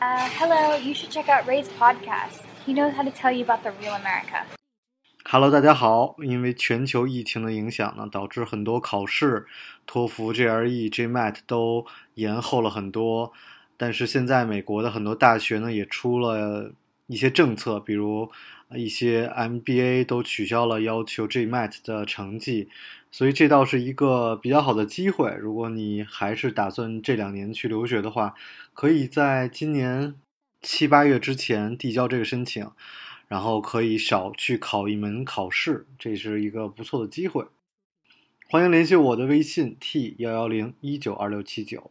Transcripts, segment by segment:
Uh, hello, you should check out Ray's podcast. He knows how to tell you about the real America. Hello，大家好。因为全球疫情的影响呢，导致很多考试，托福、GRE、GMAT 都延后了很多。但是现在美国的很多大学呢，也出了一些政策，比如一些 MBA 都取消了要求 GMAT 的成绩，所以这倒是一个比较好的机会。如果你还是打算这两年去留学的话，可以在今年七八月之前递交这个申请，然后可以少去考一门考试，这是一个不错的机会。欢迎联系我的微信 t 幺幺零一九二六七九。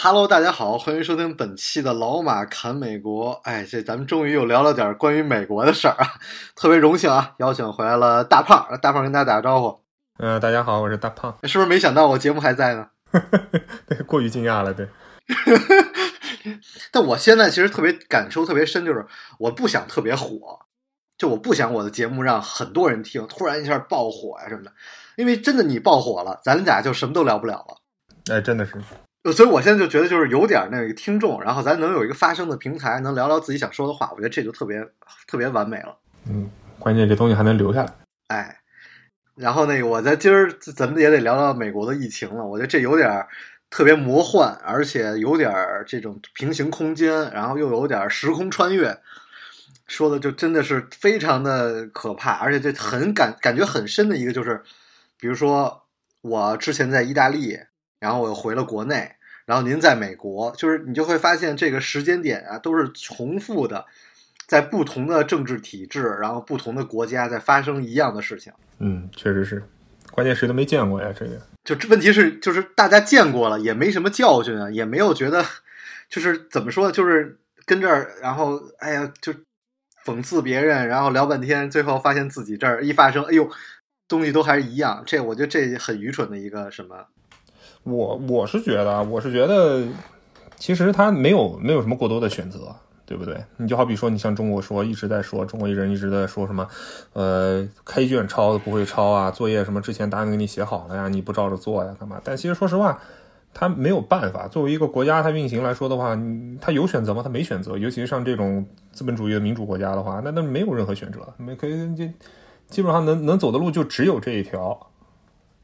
Hello，大家好，欢迎收听本期的老马侃美国。哎，这咱们终于又聊了点关于美国的事儿啊，特别荣幸啊，邀请回来了大胖，大胖跟大家打个招呼。呃，大家好，我是大胖。是不是没想到我节目还在呢？对，过于惊讶了，对。但我现在其实特别感受特别深，就是我不想特别火，就我不想我的节目让很多人听，突然一下爆火呀、什么的。因为真的你爆火了，咱俩就什么都聊不了了。哎，真的是，所以我现在就觉得就是有点那个听众，然后咱能有一个发声的平台，能聊聊自己想说的话，我觉得这就特别特别完美了。嗯，关键这东西还能留下来。哎，然后那个我在今儿咱们也得聊聊美国的疫情了，我觉得这有点儿特别魔幻，而且有点儿这种平行空间，然后又有点儿时空穿越，说的就真的是非常的可怕，而且这很感感觉很深的一个就是，比如说我之前在意大利，然后我又回了国内，然后您在美国，就是你就会发现这个时间点啊都是重复的，在不同的政治体制，然后不同的国家在发生一样的事情。嗯，确实是，关键谁都没见过呀，这个。就这问题是，就是大家见过了，也没什么教训啊，也没有觉得，就是怎么说，就是跟这儿，然后哎呀，就讽刺别人，然后聊半天，最后发现自己这儿一发生，哎呦，东西都还是一样。这我觉得这很愚蠢的一个什么？我我是觉得，啊，我是觉得，其实他没有没有什么过多的选择，对不对？你就好比说，你像中国说一直在说，中国人一直在说什么，呃，开卷抄不会抄啊，作业什么之前答案给你写好了呀，你不照着做呀，干嘛？但其实说实话，他没有办法。作为一个国家，它运行来说的话，他有选择吗？他没选择。尤其是像这种资本主义的民主国家的话，那那没有任何选择，没可以这基本上能能走的路就只有这一条，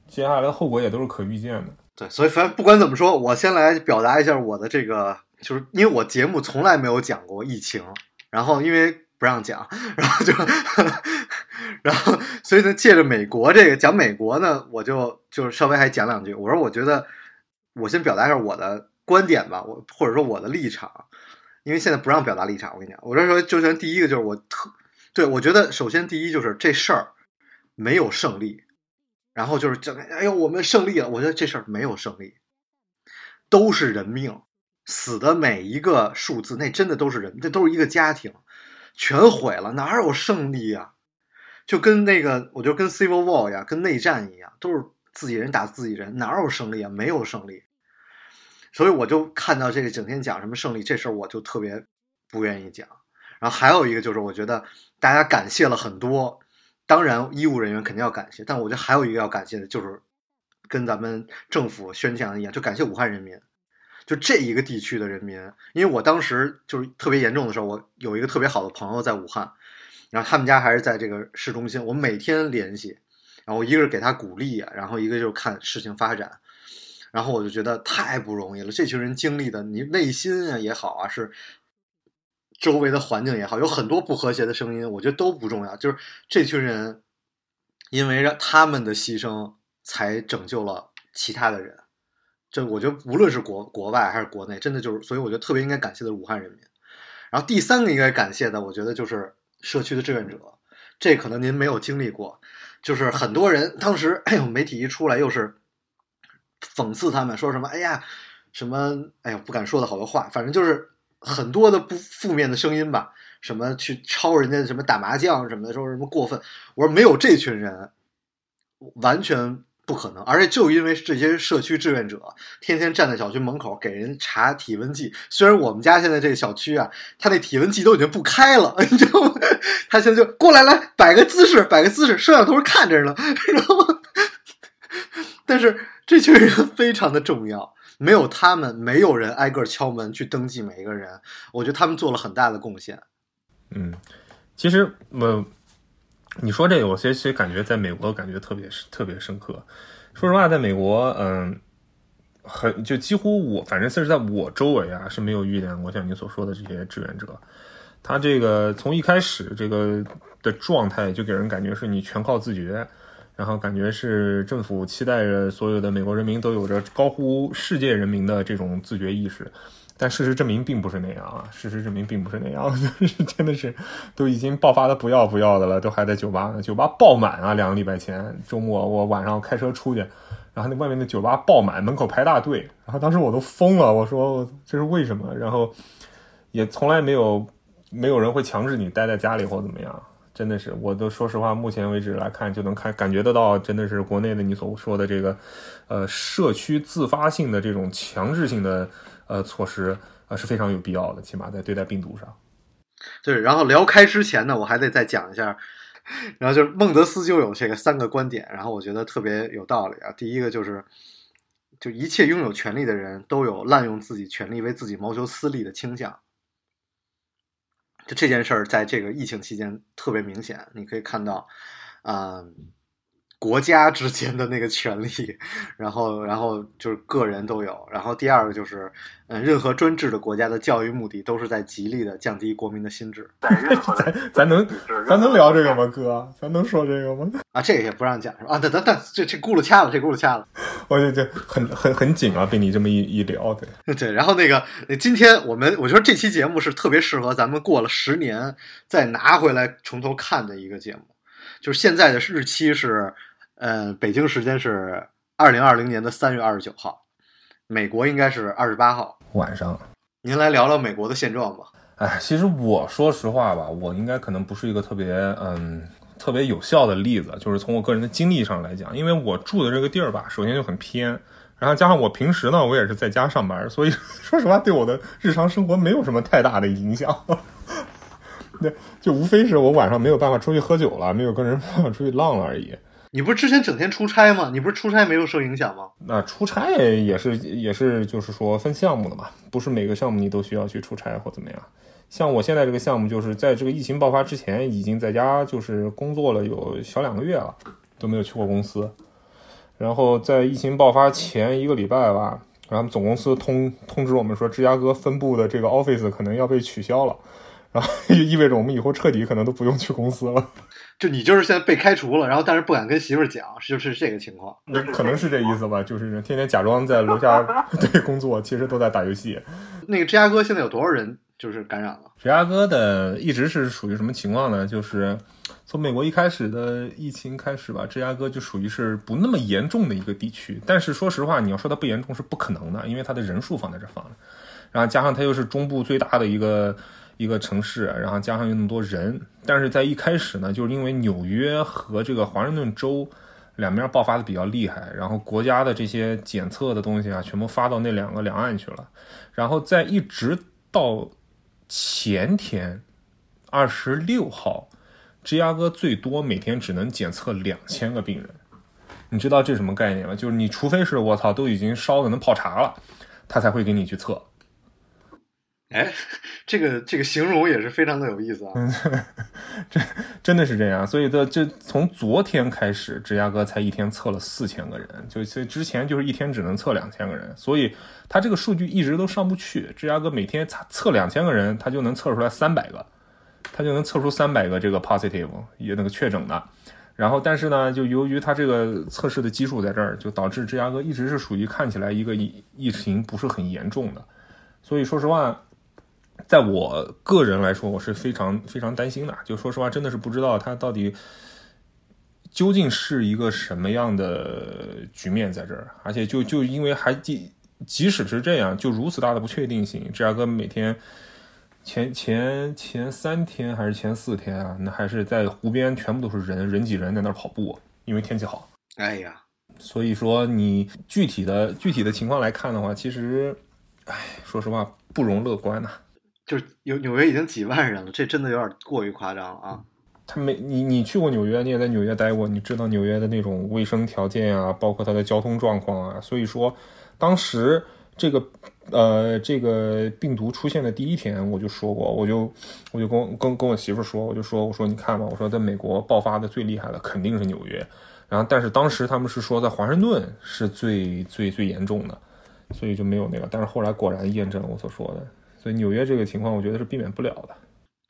接下来的后果也都是可预见的。对，所以反正不管怎么说，我先来表达一下我的这个，就是因为我节目从来没有讲过疫情，然后因为不让讲，然后就，然后所以呢，借着美国这个讲美国呢，我就就是稍微还讲两句。我说我觉得，我先表达一下我的观点吧，我或者说我的立场，因为现在不让表达立场。我跟你讲，我这说就先第一个就是我特对我觉得首先第一就是这事儿没有胜利。然后就是整，哎呦，我们胜利了！我觉得这事儿没有胜利，都是人命，死的每一个数字，那真的都是人，这都是一个家庭，全毁了，哪有胜利呀、就跟那个，我就跟 Civil War 呀，跟内战一样，都是自己人打自己人，哪有胜利啊？没有胜利。所以我就看到这个整天讲什么胜利这事儿，我就特别不愿意讲。然后还有一个就是，我觉得大家感谢了很多。当然，医务人员肯定要感谢，但我觉得还有一个要感谢的，就是跟咱们政府宣讲一样，就感谢武汉人民，就这一个地区的人民。因为我当时就是特别严重的时候，我有一个特别好的朋友在武汉，然后他们家还是在这个市中心，我每天联系，然后一个是给他鼓励，然后一个就是看事情发展，然后我就觉得太不容易了，这群人经历的，你内心啊也好啊是。周围的环境也好，有很多不和谐的声音，我觉得都不重要。就是这群人，因为让他们的牺牲，才拯救了其他的人。这我觉得无论是国国外还是国内，真的就是，所以我觉得特别应该感谢的是武汉人民。然后第三个应该感谢的，我觉得就是社区的志愿者。这可能您没有经历过，就是很多人当时，哎呦，媒体一出来又是讽刺他们，说什么，哎呀，什么，哎呀，不敢说的好多话，反正就是。很多的不负面的声音吧，什么去抄人家什么打麻将什么的，说什么过分。我说没有这群人，完全不可能。而且就因为这些社区志愿者天天站在小区门口给人查体温计，虽然我们家现在这个小区啊，他那体温计都已经不开了，你知道吗？他现在就过来来摆个姿势，摆个姿势，摄像头看着呢，然后，但是这群人非常的重要。没有他们，没有人挨个敲门去登记每一个人。我觉得他们做了很大的贡献。嗯，其实我你说这个，我其实感觉在美国感觉特别特别深刻。说实话，在美国，嗯，很就几乎我反正是在我周围啊是没有遇见过像你所说的这些志愿者。他这个从一开始这个的状态就给人感觉是你全靠自觉。然后感觉是政府期待着所有的美国人民都有着高呼世界人民的这种自觉意识，但事实证明并不是那样啊！事实证明并不是那样，就是真的是都已经爆发的不要不要的了，都还在酒吧呢，酒吧爆满啊！两个礼拜前周末我晚上开车出去，然后那外面的酒吧爆满，门口排大队，然后当时我都疯了，我说这是为什么？然后也从来没有没有人会强制你待在家里或怎么样。真的是，我都说实话，目前为止来看，就能看感觉得到，真的是国内的你所说的这个，呃，社区自发性的这种强制性的呃措施啊，是非常有必要的，起码在对待病毒上。对，然后聊开之前呢，我还得再讲一下，然后就是孟德斯鸠有这个三个观点，然后我觉得特别有道理啊。第一个就是，就一切拥有权利的人都有滥用自己权利为自己谋求私利的倾向。就这件事儿，在这个疫情期间特别明显，你可以看到，啊。国家之间的那个权利，然后，然后就是个人都有。然后第二个就是，嗯，任何专制的国家的教育目的都是在极力的降低国民的心智。咱咱能咱能聊这个吗，哥？咱能说这个吗？啊，这个也不让讲是吧？啊，等等等，这这轱辘掐了，这轱辘掐了。我就就很很很紧啊，被你这么一一聊，对 对。然后那个，今天我们我觉得这期节目是特别适合咱们过了十年再拿回来从头看的一个节目，就是现在的日期是。呃，北京时间是二零二零年的三月二十九号，美国应该是二十八号晚上。您来聊聊美国的现状吧。哎，其实我说实话吧，我应该可能不是一个特别嗯特别有效的例子，就是从我个人的经历上来讲，因为我住的这个地儿吧，首先就很偏，然后加上我平时呢，我也是在家上班，所以 说实话，对我的日常生活没有什么太大的影响。对，就无非是我晚上没有办法出去喝酒了，没有跟人办法出去浪了而已。你不是之前整天出差吗？你不是出差没有受影响吗？那出差也是也是就是说分项目的嘛，不是每个项目你都需要去出差或怎么样。像我现在这个项目，就是在这个疫情爆发之前，已经在家就是工作了有小两个月了，都没有去过公司。然后在疫情爆发前一个礼拜吧，然后总公司通通知我们说，芝加哥分部的这个 office 可能要被取消了，然后 意味着我们以后彻底可能都不用去公司了。就你就是现在被开除了，然后但是不敢跟媳妇儿讲，就是这个情况。那可能是这意思吧，就是天天假装在楼下 对工作，其实都在打游戏。那个芝加哥现在有多少人就是感染了？芝加哥的一直是属于什么情况呢？就是从美国一开始的疫情开始吧，芝加哥就属于是不那么严重的一个地区。但是说实话，你要说它不严重是不可能的，因为它的人数放在这放着，然后加上它又是中部最大的一个。一个城市，然后加上有那么多人，但是在一开始呢，就是因为纽约和这个华盛顿州两边爆发的比较厉害，然后国家的这些检测的东西啊，全部发到那两个两岸去了，然后在一直到前天二十六号，芝加哥最多每天只能检测两千个病人，你知道这什么概念吗？就是你除非是我操都已经烧的能泡茶了，他才会给你去测。哎，这个这个形容也是非常的有意思啊！这真的是这样，所以的这从昨天开始，芝加哥才一天测了四千个人，就所以之前就是一天只能测两千个人，所以他这个数据一直都上不去。芝加哥每天测测两千个人，他就能测出来三百个，他就能测出三百个这个 positive 也那个确诊的。然后，但是呢，就由于他这个测试的基数在这儿，就导致芝加哥一直是属于看起来一个疫疫情不是很严重的。所以说实话。在我个人来说，我是非常非常担心的。就说实话，真的是不知道他到底究竟是一个什么样的局面在这儿。而且，就就因为还即即使是这样，就如此大的不确定性，芝加哥每天前前前三天还是前四天啊，那还是在湖边全部都是人人挤人在那儿跑步，因为天气好。哎呀，所以说你具体的具体的情况来看的话，其实，哎，说实话不容乐观呐、就是有纽约已经几万人了，这真的有点过于夸张了啊！他没你你去过纽约，你也在纽约待过，你知道纽约的那种卫生条件啊，包括它的交通状况啊。所以说，当时这个呃这个病毒出现的第一天，我就说过，我就我就跟跟跟我媳妇说，我就说我说你看吧，我说在美国爆发的最厉害的肯定是纽约，然后但是当时他们是说在华盛顿是最最最严重的，所以就没有那个。但是后来果然验证了我所说的，所以纽约这个情况，我觉得是避免不了的。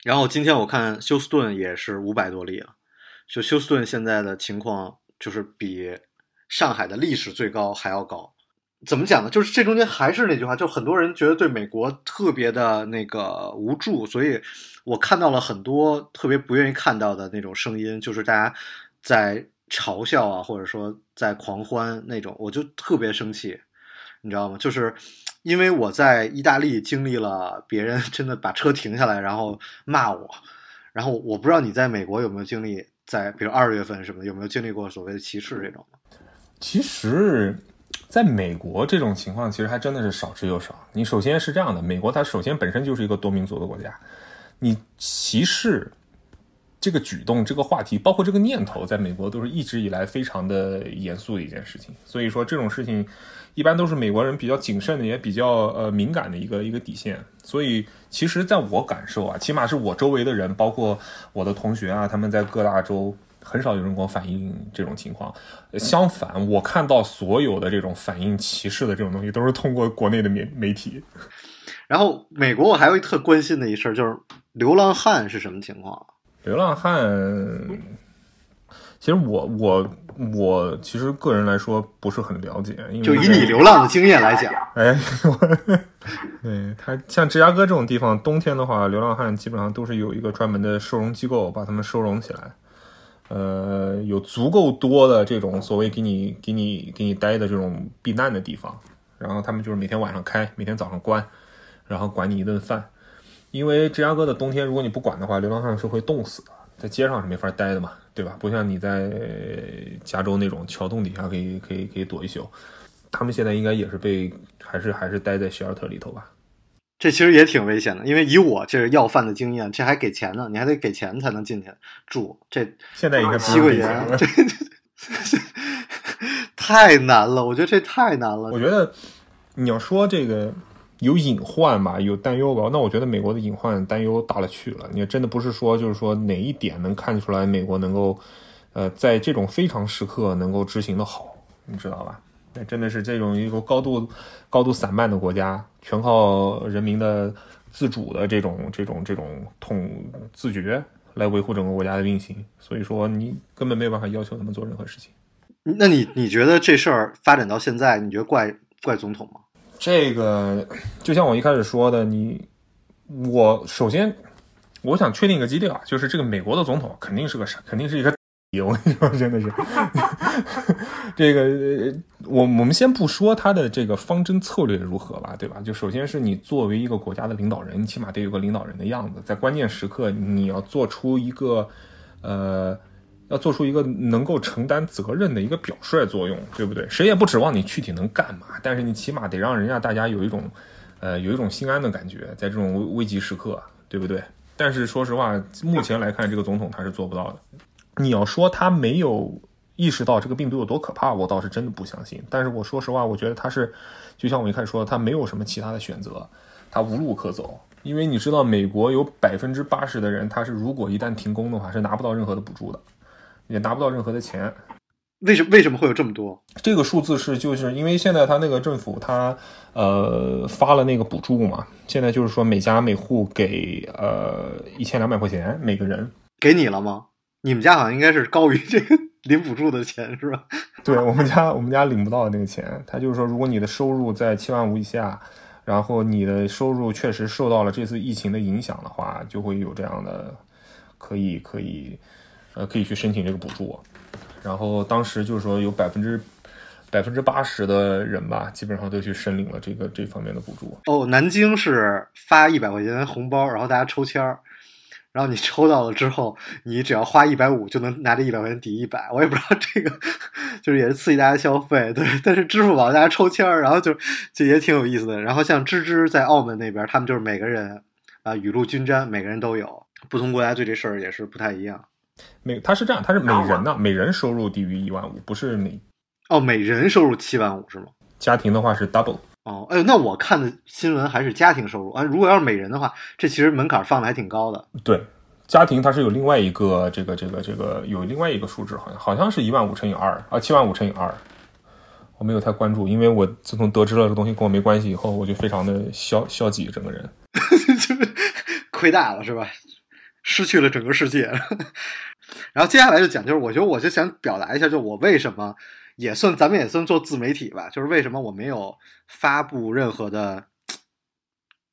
然后今天我看休斯顿也是五百多例了，就休斯顿现在的情况就是比上海的历史最高还要高。怎么讲呢？就是这中间还是那句话，就很多人觉得对美国特别的那个无助，所以我看到了很多特别不愿意看到的那种声音，就是大家在嘲笑啊，或者说在狂欢那种，我就特别生气，你知道吗？就是因为我在意大利经历了别人真的把车停下来，然后骂我，然后我不知道你在美国有没有经历，在比如二月份什么有没有经历过所谓的歧视这种？其实，在美国这种情况其实还真的是少之又少。你首先是这样的，美国它首先本身就是一个多民族的国家，你歧视这个举动、这个话题，包括这个念头，在美国都是一直以来非常的严肃的一件事情。所以说这种事情，一般都是美国人比较谨慎的，也比较呃敏感的一个一个底线。所以其实在我感受啊，起码是我周围的人，包括我的同学啊，他们在各大洲。很少有人跟我反映这种情况，相反，我看到所有的这种反映歧视的这种东西，都是通过国内的媒媒体。然后美国我还有一特关心的一事儿，就是流浪汉是什么情况？啊流浪汉，其实我我我其实个人来说不是很了解，因为就以你流浪的经验来讲，哎，我 对他像芝加哥这种地方，冬天的话，流浪汉基本上都是有一个专门的收容机构把他们收容起来。呃，有足够多的这种所谓给你给你给你待的这种避难的地方，然后他们就是每天晚上开，每天早上关，然后管你一顿饭。因为芝加哥的冬天，如果你不管的话，流浪汉是会冻死的，在街上是没法待的嘛，对吧？不像你在加州那种桥洞底下可以可以可以躲一宿，他们现在应该也是被还是还是待在 shelter 里头吧。这其实也挺危险的，因为以我这是要饭的经验，这还给钱呢，你还得给钱才能进去住，这现在应该七块钱，这太难了，我觉得这太难了。我觉得你要说这个有隐患吧，有担忧吧，那我觉得美国的隐患担忧大了去了。你真的不是说就是说哪一点能看出来美国能够呃在这种非常时刻能够执行的好，你知道吧？那真的是这种一个高度高度散漫的国家，全靠人民的自主的这种这种这种统自觉来维护整个国家的运行。所以说，你根本没有办法要求他们做任何事情。那你你觉得这事儿发展到现在，你觉得怪怪总统吗？这个就像我一开始说的，你我首先我想确定一个基调啊，就是这个美国的总统肯定是个傻，肯定是一个。我跟你说，真的是 这个，我我们先不说他的这个方针策略如何吧，对吧？就首先是你作为一个国家的领导人，你起码得有个领导人的样子，在关键时刻你要做出一个呃，要做出一个能够承担责任的一个表率作用，对不对？谁也不指望你具体能干嘛，但是你起码得让人家大家有一种呃有一种心安的感觉，在这种危危急时刻，对不对？但是说实话，目前来看，这个总统他是做不到的。你要说他没有意识到这个病毒有多可怕，我倒是真的不相信。但是我说实话，我觉得他是，就像我一开始说，他没有什么其他的选择，他无路可走。因为你知道，美国有百分之八十的人，他是如果一旦停工的话，是拿不到任何的补助的，也拿不到任何的钱。为什为什么会有这么多？这个数字是就是因为现在他那个政府他呃发了那个补助嘛，现在就是说每家每户给呃一千两百块钱每个人，给你了吗？你们家好像应该是高于这个领补助的钱是吧？对我们家我们家领不到那个钱，他就是说，如果你的收入在七万五以下，然后你的收入确实受到了这次疫情的影响的话，就会有这样的可以可以呃可以去申请这个补助。然后当时就是说有百分之百分之八十的人吧，基本上都去申领了这个这方面的补助。哦，南京是发一百块钱红包，然后大家抽签儿。然后你抽到了之后，你只要花一百五就能拿这一百块钱抵一百。我也不知道这个，就是也是刺激大家消费，对。但是支付宝大家抽签儿，然后就就也挺有意思的。然后像芝芝在澳门那边，他们就是每个人啊雨露均沾，每个人都有。不同国家对这事儿也是不太一样。每他是这样，他是每人呢，每人收入低于一万五，不是每哦，每人收入七万五是吗？家庭的话是 double。哦，哎呦，那我看的新闻还是家庭收入啊。如果要是每人的话，这其实门槛放的还挺高的。对，家庭它是有另外一个这个这个这个有另外一个数值，好像好像是一万五乘以二啊，七万五乘以二。我没有太关注，因为我自从得知了这个东西跟我没关系以后，我就非常的消消极，整个人 就是亏大了是吧？失去了整个世界。然后接下来就讲，就是我觉得我就想表达一下，就我为什么。也算，咱们也算做自媒体吧。就是为什么我没有发布任何的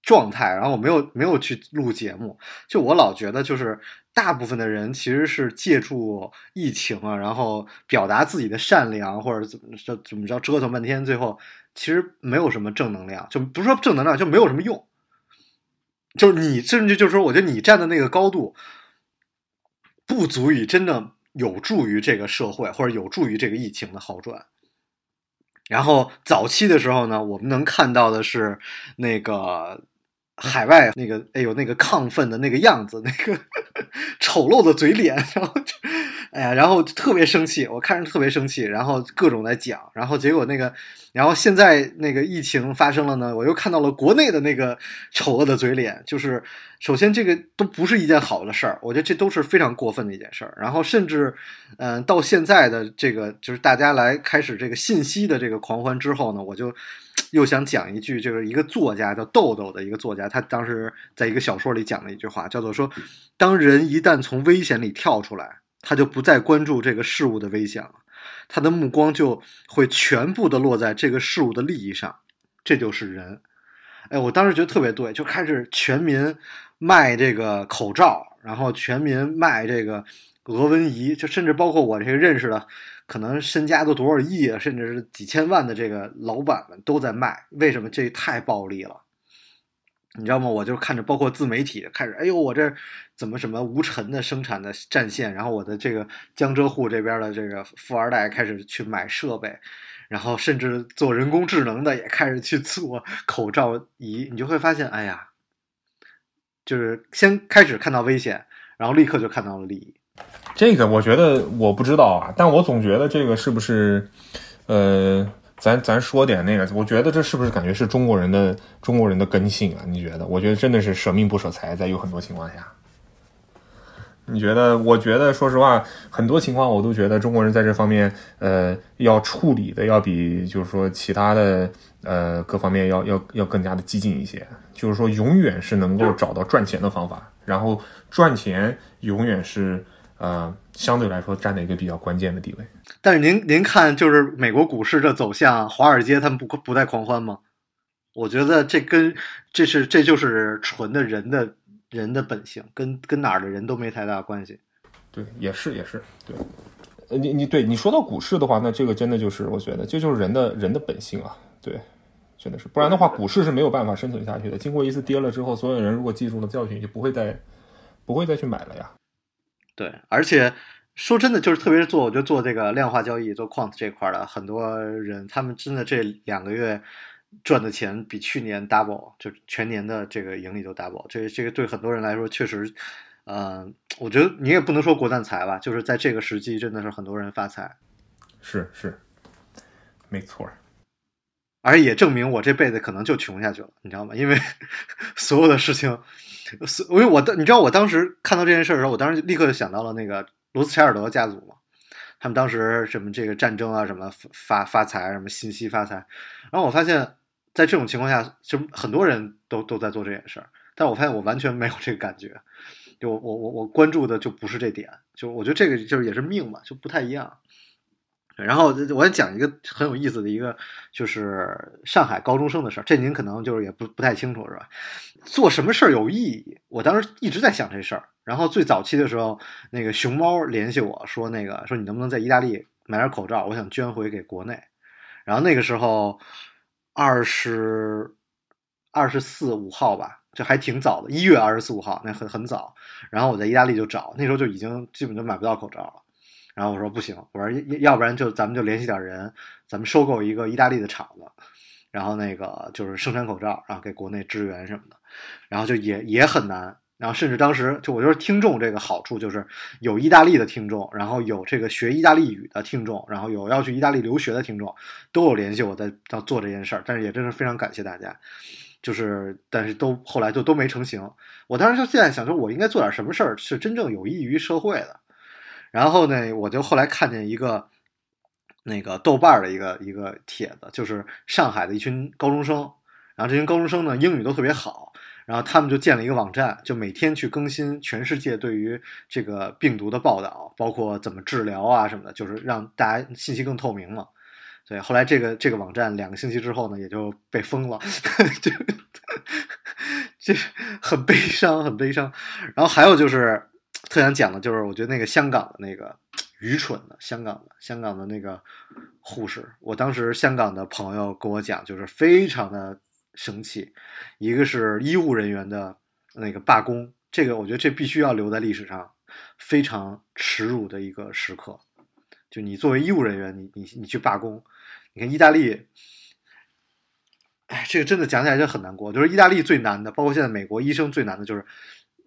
状态，然后我没有没有去录节目。就我老觉得，就是大部分的人其实是借助疫情啊，然后表达自己的善良，或者怎么着怎么着折腾半天，最后其实没有什么正能量。就不是说正能量，就没有什么用。就是你甚至就是说，我觉得你站的那个高度，不足以真的。有助于这个社会，或者有助于这个疫情的好转。然后早期的时候呢，我们能看到的是那个海外那个，哎呦，那个亢奋的那个样子，那个 丑陋的嘴脸，然后就。哎呀，然后特别生气，我看着特别生气，然后各种在讲，然后结果那个，然后现在那个疫情发生了呢，我又看到了国内的那个丑恶的嘴脸，就是首先这个都不是一件好的事儿，我觉得这都是非常过分的一件事儿，然后甚至，嗯，到现在的这个就是大家来开始这个信息的这个狂欢之后呢，我就又想讲一句，就是一个作家叫豆豆的一个作家，他当时在一个小说里讲了一句话，叫做说，当人一旦从危险里跳出来。他就不再关注这个事物的危险了，他的目光就会全部的落在这个事物的利益上，这就是人。哎，我当时觉得特别对，就开始全民卖这个口罩，然后全民卖这个额温仪，就甚至包括我这个认识的，可能身家都多少亿啊，甚至是几千万的这个老板们都在卖。为什么？这太暴利了。你知道吗？我就看着，包括自媒体开始，哎呦，我这怎么什么无尘的生产的战线？然后我的这个江浙沪这边的这个富二代开始去买设备，然后甚至做人工智能的也开始去做口罩仪。你就会发现，哎呀，就是先开始看到危险，然后立刻就看到了利益。这个我觉得我不知道啊，但我总觉得这个是不是，呃。咱咱说点那个，我觉得这是不是感觉是中国人的中国人的根性啊？你觉得？我觉得真的是舍命不舍财，在有很多情况下。你觉得？我觉得，说实话，很多情况我都觉得中国人在这方面，呃，要处理的要比就是说其他的呃各方面要要要更加的激进一些。就是说，永远是能够找到赚钱的方法，然后赚钱永远是。呃，相对来说占了一个比较关键的地位。但是您您看，就是美国股市这走向，华尔街他们不不再狂欢吗？我觉得这跟这是这就是纯的人的人的本性，跟跟哪儿的人都没太大关系。对，也是也是对。呃，你你对你说到股市的话，那这个真的就是我觉得这就是人的人的本性啊。对，真的是，不然的话，股市是没有办法生存下去的。经过一次跌了之后，所有人如果记住了教训，就不会再不会再去买了呀。对，而且说真的，就是特别是做，我觉得做这个量化交易、做 quant 这块的很多人，他们真的这两个月赚的钱比去年 double，就全年的这个盈利都 double。这这个对很多人来说，确实，呃，我觉得你也不能说国难财吧，就是在这个时机，真的是很多人发财。是是，没错。而也证明我这辈子可能就穷下去了，你知道吗？因为 所有的事情。因为我的，你知道，我当时看到这件事的时候，我当时立刻就想到了那个罗斯柴尔德家族嘛，他们当时什么这个战争啊，什么发发财，什么信息发财。然后我发现，在这种情况下，就很多人都都在做这件事儿，但我发现我完全没有这个感觉，就我我我我关注的就不是这点，就我觉得这个就是也是命嘛，就不太一样。然后我讲一个很有意思的一个，就是上海高中生的事儿，这您可能就是也不不太清楚是吧？做什么事儿有意义？我当时一直在想这事儿。然后最早期的时候，那个熊猫联系我说，那个说你能不能在意大利买点口罩，我想捐回给国内。然后那个时候二十二十四五号吧，就还挺早的，一月二十四五号，那很很早。然后我在意大利就找，那时候就已经基本就买不到口罩了。然后我说不行，我说要不然就咱们就联系点人，咱们收购一个意大利的厂子，然后那个就是生产口罩，然后给国内支援什么的。然后就也也很难。然后甚至当时就我觉得听众这个好处就是有意大利的听众，然后有这个学意大利语的听众，然后有要去意大利留学的听众，都有联系我在要做这件事儿。但是也真是非常感谢大家，就是但是都后来就都没成型。我当时就现在想说，我应该做点什么事儿是真正有益于社会的。然后呢，我就后来看见一个那个豆瓣的一个一个帖子，就是上海的一群高中生，然后这群高中生呢英语都特别好。然后他们就建了一个网站，就每天去更新全世界对于这个病毒的报道，包括怎么治疗啊什么的，就是让大家信息更透明嘛。所以后来这个这个网站两个星期之后呢，也就被封了，就 这很悲伤，很悲伤。然后还有就是特想讲的，就是我觉得那个香港的那个愚蠢的香港的香港的那个护士，我当时香港的朋友跟我讲，就是非常的。生气，一个是医务人员的那个罢工，这个我觉得这必须要留在历史上非常耻辱的一个时刻。就你作为医务人员，你你你去罢工，你看意大利，哎，这个真的讲起来就很难过。就是意大利最难的，包括现在美国医生最难的就是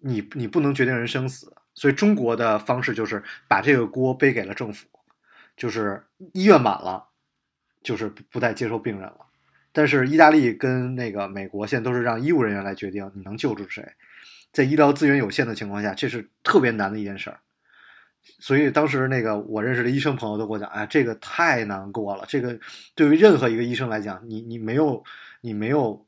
你你不能决定人生死，所以中国的方式就是把这个锅背给了政府，就是医院满了，就是不再接受病人了。但是意大利跟那个美国现在都是让医务人员来决定你能救助谁，在医疗资源有限的情况下，这是特别难的一件事儿。所以当时那个我认识的医生朋友都跟我讲，哎，这个太难过了。这个对于任何一个医生来讲，你你没有你没有，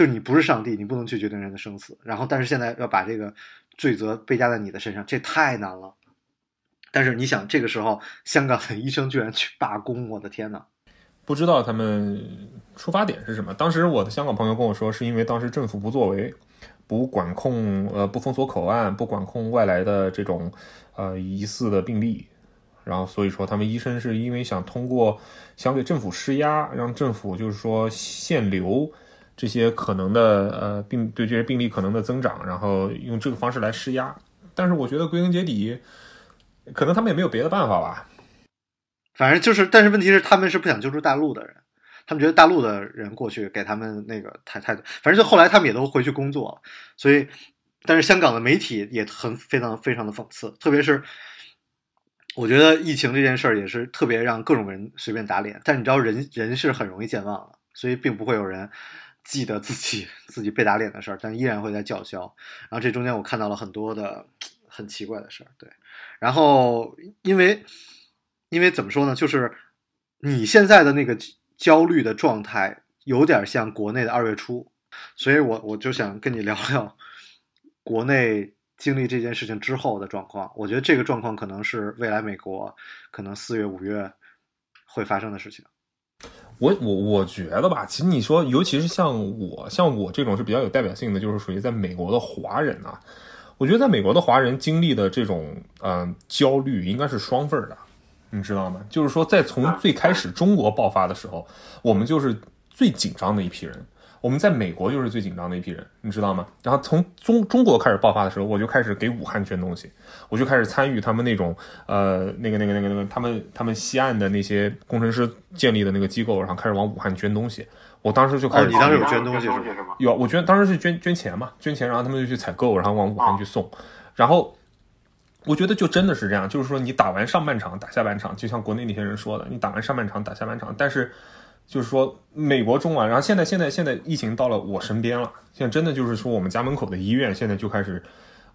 就你不是上帝，你不能去决定人的生死。然后，但是现在要把这个罪责背加在你的身上，这太难了。但是你想，这个时候香港的 医生居然去罢工，我的天呐！不知道他们出发点是什么。当时我的香港朋友跟我说，是因为当时政府不作为，不管控，呃，不封锁口岸，不管控外来的这种呃疑似的病例，然后所以说他们医生是因为想通过想给政府施压，让政府就是说限流这些可能的呃病对这些病例可能的增长，然后用这个方式来施压。但是我觉得归根结底，可能他们也没有别的办法吧。反正就是，但是问题是，他们是不想救助大陆的人，他们觉得大陆的人过去给他们那个太太，反正就后来他们也都回去工作了。所以，但是香港的媒体也很非常非常的讽刺，特别是我觉得疫情这件事儿也是特别让各种人随便打脸。但你知道，人人是很容易健忘的，所以并不会有人记得自己 自己被打脸的事儿，但依然会在叫嚣。然后这中间我看到了很多的很奇怪的事儿，对，然后因为。因为怎么说呢，就是你现在的那个焦虑的状态，有点像国内的二月初，所以我我就想跟你聊聊国内经历这件事情之后的状况。我觉得这个状况可能是未来美国可能四月五月会发生的事情。我我我觉得吧，其实你说，尤其是像我像我这种是比较有代表性的，就是属于在美国的华人啊。我觉得在美国的华人经历的这种嗯焦虑，应该是双份的。你知道吗？就是说，在从最开始中国爆发的时候，我们就是最紧张的一批人。我们在美国就是最紧张的一批人，你知道吗？然后从中中国开始爆发的时候，我就开始给武汉捐东西，我就开始参与他们那种呃那个那个那个那个他们他们西岸的那些工程师建立的那个机构，然后开始往武汉捐东西。我当时就开始，你当时有捐东西是吗？有，我捐当时是捐捐钱嘛，捐钱，然后他们就去采购，然后往武汉去送，然后。我觉得就真的是这样，就是说你打完上半场打下半场，就像国内那些人说的，你打完上半场打下半场。但是，就是说美国中啊，然后现在现在现在疫情到了我身边了，现在真的就是说我们家门口的医院现在就开始，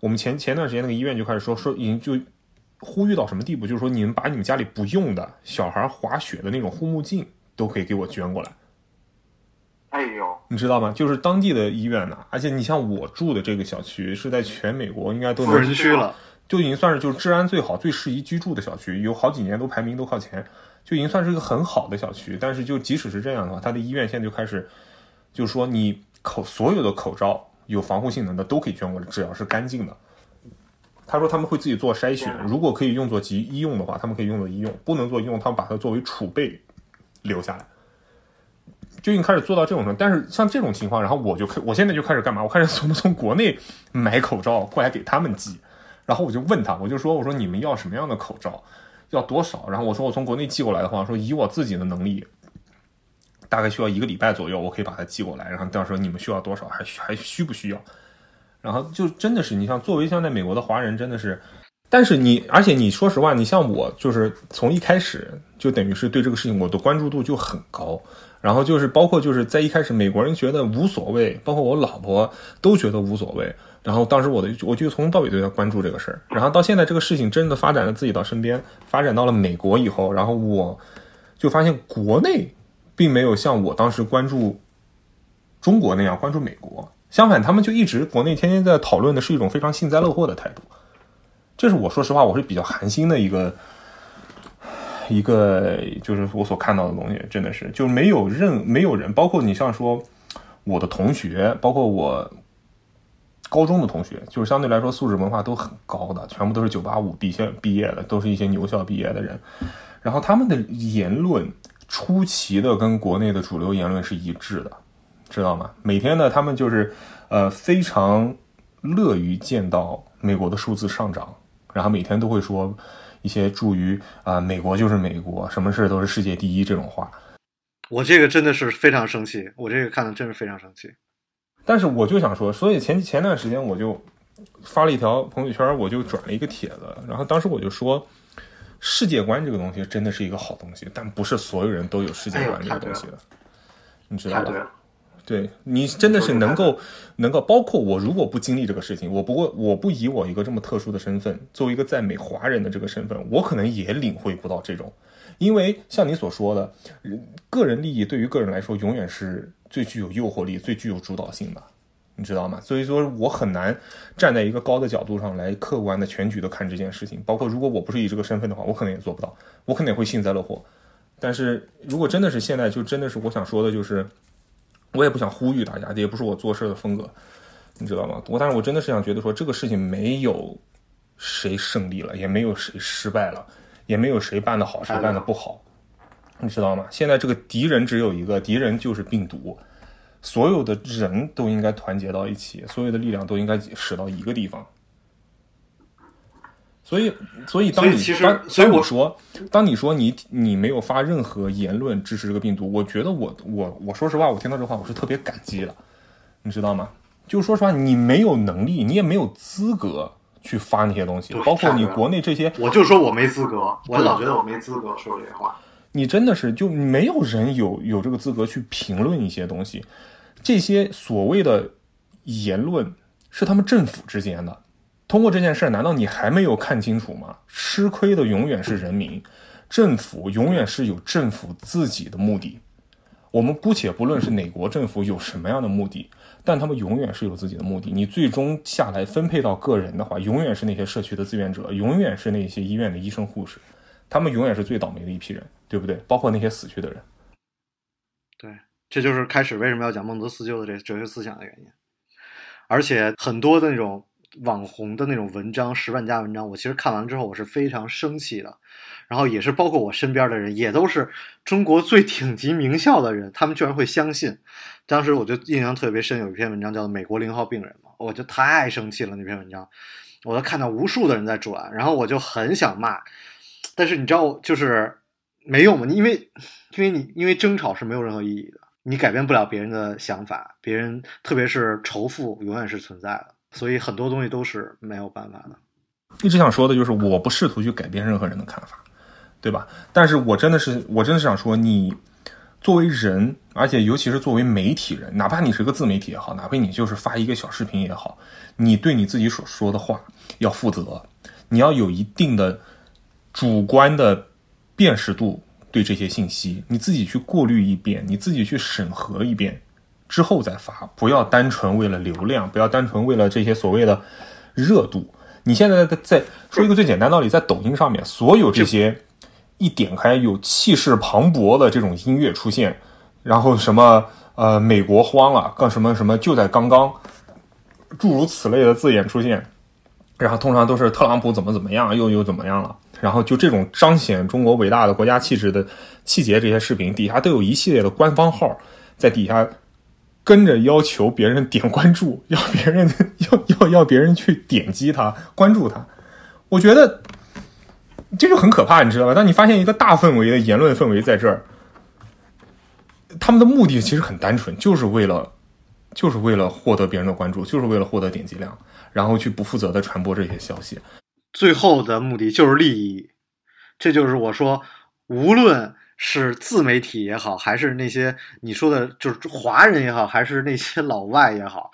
我们前前段时间那个医院就开始说说已经就呼吁到什么地步，就是说你们把你们家里不用的小孩滑雪的那种护目镜都可以给我捐过来。哎呦，你知道吗？就是当地的医院呢，而且你像我住的这个小区是在全美国应该都能人区了。就已经算是就是治安最好、最适宜居住的小区，有好几年都排名都靠前，就已经算是一个很好的小区。但是就即使是这样的话，他的医院现在就开始，就是说你口所有的口罩有防护性能的都可以捐过来，只要是干净的。他说他们会自己做筛选，如果可以用作急医用的话，他们可以用作医用；不能做医用，他们把它作为储备留下来。就已经开始做到这种程度。但是像这种情况，然后我就开，我现在就开始干嘛？我开始从从国内买口罩过来给他们寄，然后我就问他，我就说，我说你们要什么样的口罩，要多少？然后我说我从国内寄过来的话，说以我自己的能力，大概需要一个礼拜左右，我可以把它寄过来。然后到时候你们需要多少，还还需不需要？然后就真的是，你像作为像在美国的华人，真的是。但是你，而且你说实话，你像我，就是从一开始就等于是对这个事情我的关注度就很高，然后就是包括就是在一开始美国人觉得无所谓，包括我老婆都觉得无所谓，然后当时我的我就从头到尾都在关注这个事儿，然后到现在这个事情真的发展了自己到身边，发展到了美国以后，然后我就发现国内并没有像我当时关注中国那样关注美国，相反他们就一直国内天天在讨论的是一种非常幸灾乐祸的态度。这是我说实话，我是比较寒心的一个一个，就是我所看到的东西，真的是就没有任没有人，包括你像说我的同学，包括我高中的同学，就是相对来说素质文化都很高的，全部都是九八五毕业毕业的，都是一些牛校毕业的人，然后他们的言论出奇的跟国内的主流言论是一致的，知道吗？每天呢，他们就是呃非常乐于见到美国的数字上涨。然后每天都会说一些助于啊，美国就是美国，什么事都是世界第一这种话。我这个真的是非常生气，我这个看的真是非常生气。但是我就想说，所以前前段时间我就发了一条朋友圈，我就转了一个帖子，然后当时我就说，世界观这个东西真的是一个好东西，但不是所有人都有世界观这个东西的，你知道吧？对你真的是能够能够，包括我如果不经历这个事情，我不过我不以我一个这么特殊的身份，作为一个在美华人的这个身份，我可能也领会不到这种，因为像你所说的，个人利益对于个人来说，永远是最具有诱惑力、最具有主导性的，你知道吗？所以说我很难站在一个高的角度上来客观的全局的看这件事情，包括如果我不是以这个身份的话，我可能也做不到，我可能也会幸灾乐祸。但是如果真的是现在，就真的是我想说的就是。我也不想呼吁大家，这也不是我做事的风格，你知道吗？我但是我真的是想觉得说，这个事情没有谁胜利了，也没有谁失败了，也没有谁办的好，谁办的不好，你知道吗？现在这个敌人只有一个，敌人就是病毒，所有的人都应该团结到一起，所有的力量都应该使到一个地方。所以，所以当你当所以我说，当你说你你没有发任何言论支持这个病毒，我觉得我我我说实话，我听到这话我是特别感激的，你知道吗？就说实话，你没有能力，你也没有资格去发那些东西，包括你国内这些，我就说我没资格，我老觉得我没资格说这些话。你真的是就没有人有有这个资格去评论一些东西，这些所谓的言论是他们政府之间的。通过这件事儿，难道你还没有看清楚吗？吃亏的永远是人民，政府永远是有政府自己的目的。我们姑且不论是哪国政府有什么样的目的，但他们永远是有自己的目的。你最终下来分配到个人的话，永远是那些社区的志愿者，永远是那些医院的医生护士，他们永远是最倒霉的一批人，对不对？包括那些死去的人。对，这就是开始为什么要讲孟德斯鸠的这哲学思想的原因。而且很多的那种。网红的那种文章，十万加文章，我其实看完之后我是非常生气的。然后也是包括我身边的人，也都是中国最顶级名校的人，他们居然会相信。当时我就印象特别深，有一篇文章叫《美国零号病人》嘛，我就太生气了。那篇文章，我都看到无数的人在转，然后我就很想骂，但是你知道，就是没用嘛，因为因为你因为争吵是没有任何意义的，你改变不了别人的想法，别人特别是仇富永远是存在的。所以很多东西都是没有办法的。一直想说的就是，我不试图去改变任何人的看法，对吧？但是我真的是，我真的是想说，你作为人，而且尤其是作为媒体人，哪怕你是个自媒体也好，哪怕你就是发一个小视频也好，你对你自己所说的话要负责，你要有一定的主观的辨识度，对这些信息，你自己去过滤一遍，你自己去审核一遍。之后再发，不要单纯为了流量，不要单纯为了这些所谓的热度。你现在在在说一个最简单道理，在抖音上面，所有这些一点开有气势磅礴的这种音乐出现，然后什么呃美国慌了，更什么什么就在刚刚，诸如此类的字眼出现，然后通常都是特朗普怎么怎么样，又又怎么样了，然后就这种彰显中国伟大的国家气质的气节这些视频底下都有一系列的官方号。在底下跟着要求别人点关注，要别人要要要别人去点击他关注他。我觉得这就很可怕，你知道吧？当你发现一个大氛围的言论氛围在这儿，他们的目的其实很单纯，就是为了就是为了获得别人的关注，就是为了获得点击量，然后去不负责的传播这些消息。最后的目的就是利益，这就是我说，无论是自媒体也好，还是那些你说的，就是华人也好，还是那些老外也好，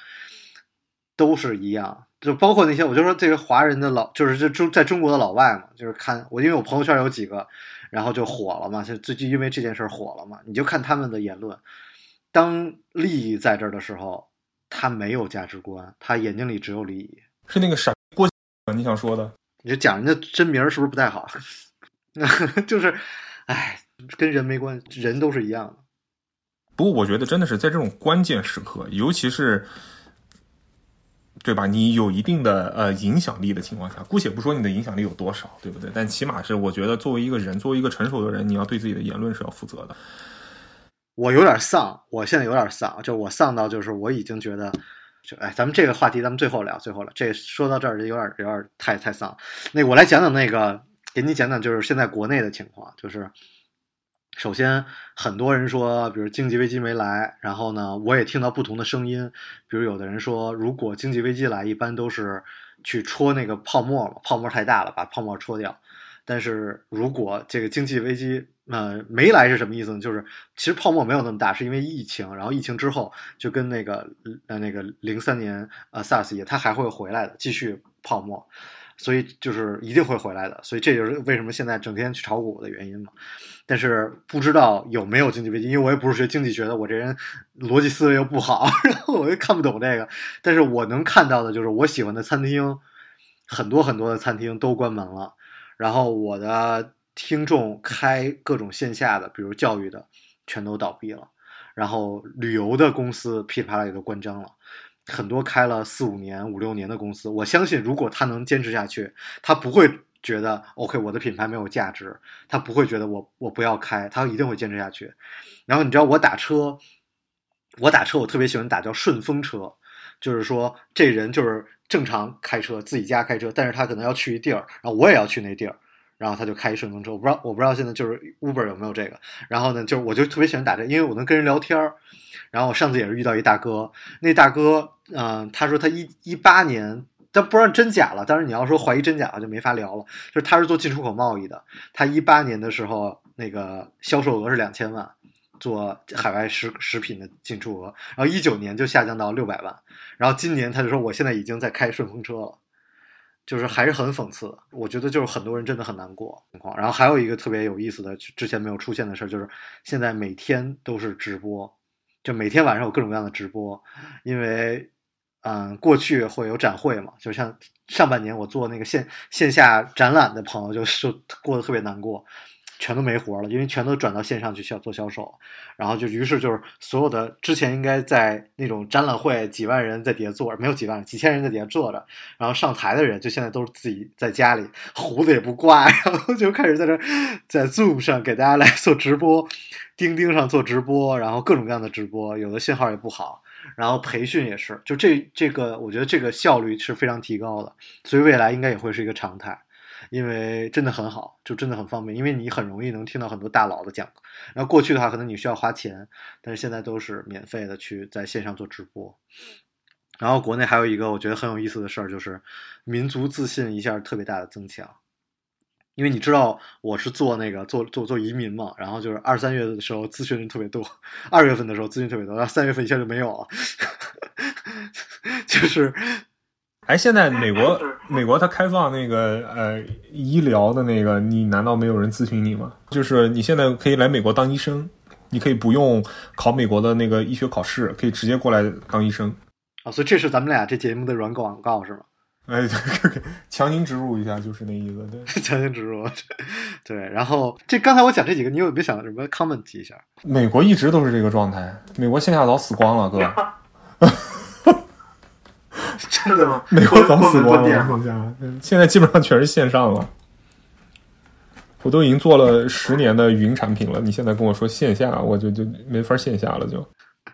都是一样。就包括那些，我就说这个华人的老，就是这中在中国的老外嘛，就是看我，因为我朋友圈有几个，然后就火了嘛，就最近因为这件事火了嘛，你就看他们的言论，当利益在这儿的时候，他没有价值观，他眼睛里只有利益。是那个傻郭，你想说的？你就讲人家真名儿是不是不太好？就是，哎，跟人没关系，人都是一样的。不过我觉得真的是在这种关键时刻，尤其是对吧？你有一定的呃影响力的情况下，姑且不说你的影响力有多少，对不对？但起码是我觉得作为一个人，作为一个成熟的人，你要对自己的言论是要负责的。我有点丧，我现在有点丧，就我丧到就是我已经觉得，就哎，咱们这个话题咱们最后聊，最后聊。这说到这儿就有点有点太太丧。那我来讲讲那个，给你讲讲就是现在国内的情况，就是首先很多人说，比如经济危机没来，然后呢，我也听到不同的声音，比如有的人说，如果经济危机来，一般都是去戳那个泡沫嘛，泡沫太大了，把泡沫戳掉。但是如果这个经济危机呃没来是什么意思呢？就是其实泡沫没有那么大，是因为疫情，然后疫情之后就跟那个呃那个零三年呃 SARS 也，它还会回来的，继续泡沫，所以就是一定会回来的，所以这就是为什么现在整天去炒股的原因嘛。但是不知道有没有经济危机，因为我也不是学经济学的，我这人逻辑思维又不好，然后我又看不懂这个。但是我能看到的就是我喜欢的餐厅，很多很多的餐厅都关门了。然后我的听众开各种线下的，比如教育的，全都倒闭了。然后旅游的公司噼里啪啦也都关张了，很多开了四五年、五六年的公司，我相信如果他能坚持下去，他不会觉得 OK 我的品牌没有价值，他不会觉得我我不要开，他一定会坚持下去。然后你知道我打车，我打车我特别喜欢打叫顺风车，就是说这人就是。正常开车，自己家开车，但是他可能要去一地儿，然后我也要去那地儿，然后他就开一顺风车。我不知道，我不知道现在就是 Uber 有没有这个。然后呢，就是我就特别喜欢打这，因为我能跟人聊天儿。然后我上次也是遇到一大哥，那大哥，嗯、他说他一一八年，但不知道真假了。当然你要说怀疑真假了，就没法聊了。就是他是做进出口贸易的，他一八年的时候那个销售额是两千万。做海外食食品的进出额，然后一九年就下降到六百万，然后今年他就说我现在已经在开顺风车了，就是还是很讽刺。我觉得就是很多人真的很难过情况。然后还有一个特别有意思的，之前没有出现的事儿，就是现在每天都是直播，就每天晚上有各种各样的直播，因为嗯过去会有展会嘛，就像上半年我做那个线线下展览的朋友就就过得特别难过。全都没活了，因为全都转到线上去销做销售，然后就于是就是所有的之前应该在那种展览会几万人在底下坐着，没有几万几千人在底下坐着，然后上台的人就现在都是自己在家里胡子也不刮，然后就开始在这在 Zoom 上给大家来做直播，钉钉上做直播，然后各种各样的直播，有的信号也不好，然后培训也是，就这这个我觉得这个效率是非常提高的，所以未来应该也会是一个常态。因为真的很好，就真的很方便，因为你很容易能听到很多大佬的讲。然后过去的话，可能你需要花钱，但是现在都是免费的，去在线上做直播。然后国内还有一个我觉得很有意思的事儿，就是民族自信一下特别大的增强。因为你知道我是做那个做做做移民嘛，然后就是二三月的时候咨询人特别多，二月份的时候咨询特别多，然后三月份一下就没有了，就是。哎，现在美国美国它开放那个呃医疗的那个，你难道没有人咨询你吗？就是你现在可以来美国当医生，你可以不用考美国的那个医学考试，可以直接过来当医生。啊，所以这是咱们俩这节目的软广告是吗？哎，强行植入一下就是那意思，对，强行植入，对。然后这刚才我讲这几个，你有没有想什么 comment 一下？美国一直都是这个状态，美国线下早死光了，哥。真的吗？美国早死光了，线下现在基本上全是线上了。我都已经做了十年的云产品了，你现在跟我说线下，我就就没法线下了，就。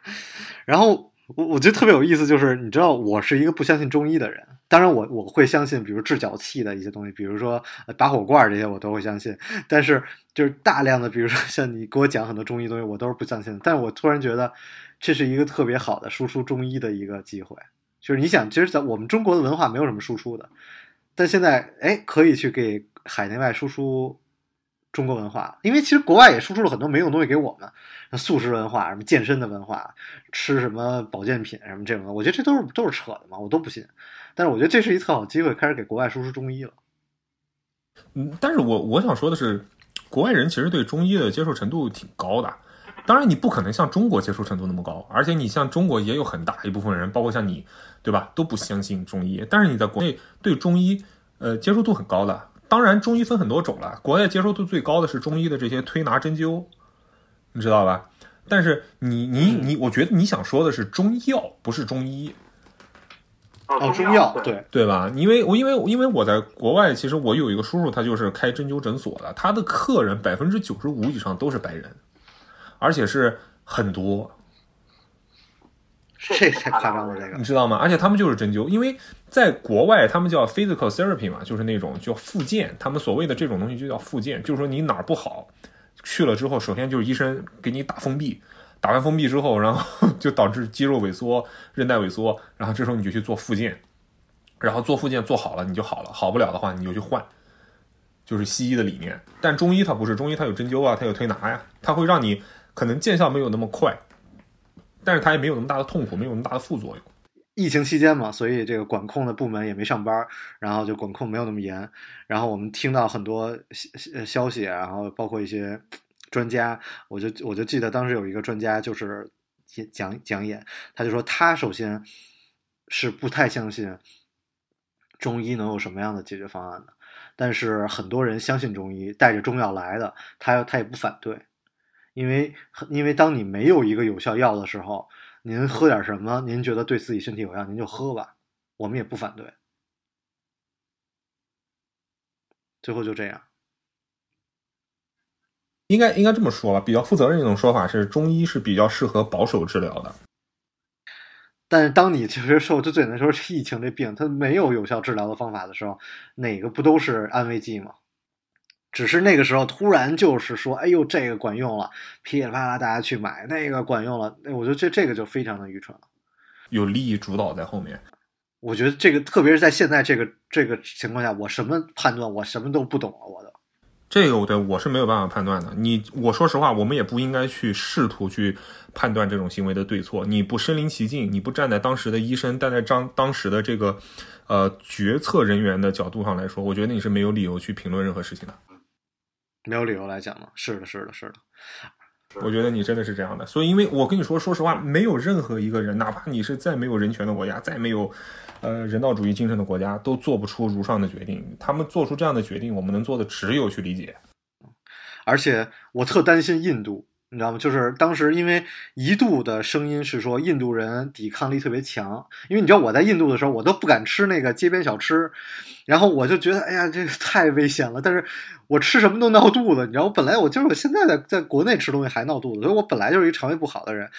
然后我我觉得特别有意思，就是你知道我是一个不相信中医的人，当然我我会相信，比如治脚气的一些东西，比如说呃拔火罐这些我都会相信，但是就是大量的，比如说像你给我讲很多中医东西，我都是不相信的。但是我突然觉得这是一个特别好的输出中医的一个机会，就是你想，其实在我们中国的文化没有什么输出的，但现在哎可以去给海内外输出。中国文化，因为其实国外也输出了很多没用东西给我们，素食文化、什么健身的文化、吃什么保健品什么这种的，我觉得这都是都是扯的嘛，我都不信。但是我觉得这是一特好机会，开始给国外输出中医了。嗯，但是我我想说的是，国外人其实对中医的接受程度挺高的。当然，你不可能像中国接受程度那么高，而且你像中国也有很大一部分人，包括像你，对吧，都不相信中医。但是你在国内对中医，呃，接受度很高的。当然，中医分很多种了。国外接受度最高的是中医的这些推拿针灸，你知道吧？但是你你你，我觉得你想说的是中药，不是中医。哦，中药对对吧？因为我因为因为我在国外，其实我有一个叔叔，他就是开针灸诊所的，他的客人百分之九十五以上都是白人，而且是很多。这太夸张了，这个你知道吗？而且他们就是针灸，因为在国外他们叫 physical therapy 嘛，就是那种叫复健。他们所谓的这种东西就叫复健，就是说你哪儿不好，去了之后，首先就是医生给你打封闭，打完封闭之后，然后就导致肌肉萎缩、韧带萎缩，然后这时候你就去做复健，然后做复健做好了你就好了，好不了的话你就去换，就是西医的理念。但中医它不是，中医它有针灸啊，它有推拿呀，它会让你可能见效没有那么快。但是它也没有那么大的痛苦，没有那么大的副作用。疫情期间嘛，所以这个管控的部门也没上班，然后就管控没有那么严。然后我们听到很多消消息，然后包括一些专家，我就我就记得当时有一个专家就是讲讲演，他就说他首先是不太相信中医能有什么样的解决方案的，但是很多人相信中医，带着中药来的，他他也不反对。因为，因为当你没有一个有效药的时候，您喝点什么，您觉得对自己身体有效，您就喝吧，我们也不反对。最后就这样，应该应该这么说吧，比较负责任一种说法是，中医是比较适合保守治疗的。但是当你其实受就最难说是疫情这病，它没有有效治疗的方法的时候，哪个不都是安慰剂吗？只是那个时候突然就是说，哎呦，这个管用了，噼里啪啦大家去买，那个管用了，那我觉得这这个就非常的愚蠢了，有利益主导在后面。我觉得这个特别是在现在这个这个情况下，我什么判断我什么都不懂了，我的这个我对我是没有办法判断的。你我说实话，我们也不应该去试图去判断这种行为的对错。你不身临其境，你不站在当时的医生，站在当当时的这个呃决策人员的角度上来说，我觉得你是没有理由去评论任何事情的。没有理由来讲吗？是的，是的，是的。我觉得你真的是这样的，所以因为我跟你说，说实话，没有任何一个人，哪怕你是再没有人权的国家，再没有呃人道主义精神的国家，都做不出如上的决定。他们做出这样的决定，我们能做的只有去理解。而且我特担心印度。你知道吗？就是当时因为一度的声音是说印度人抵抗力特别强，因为你知道我在印度的时候，我都不敢吃那个街边小吃，然后我就觉得哎呀，这个太危险了。但是我吃什么都闹肚子，你知道，我本来我就是我现在在在国内吃东西还闹肚子，所以我本来就是一肠胃不好的人，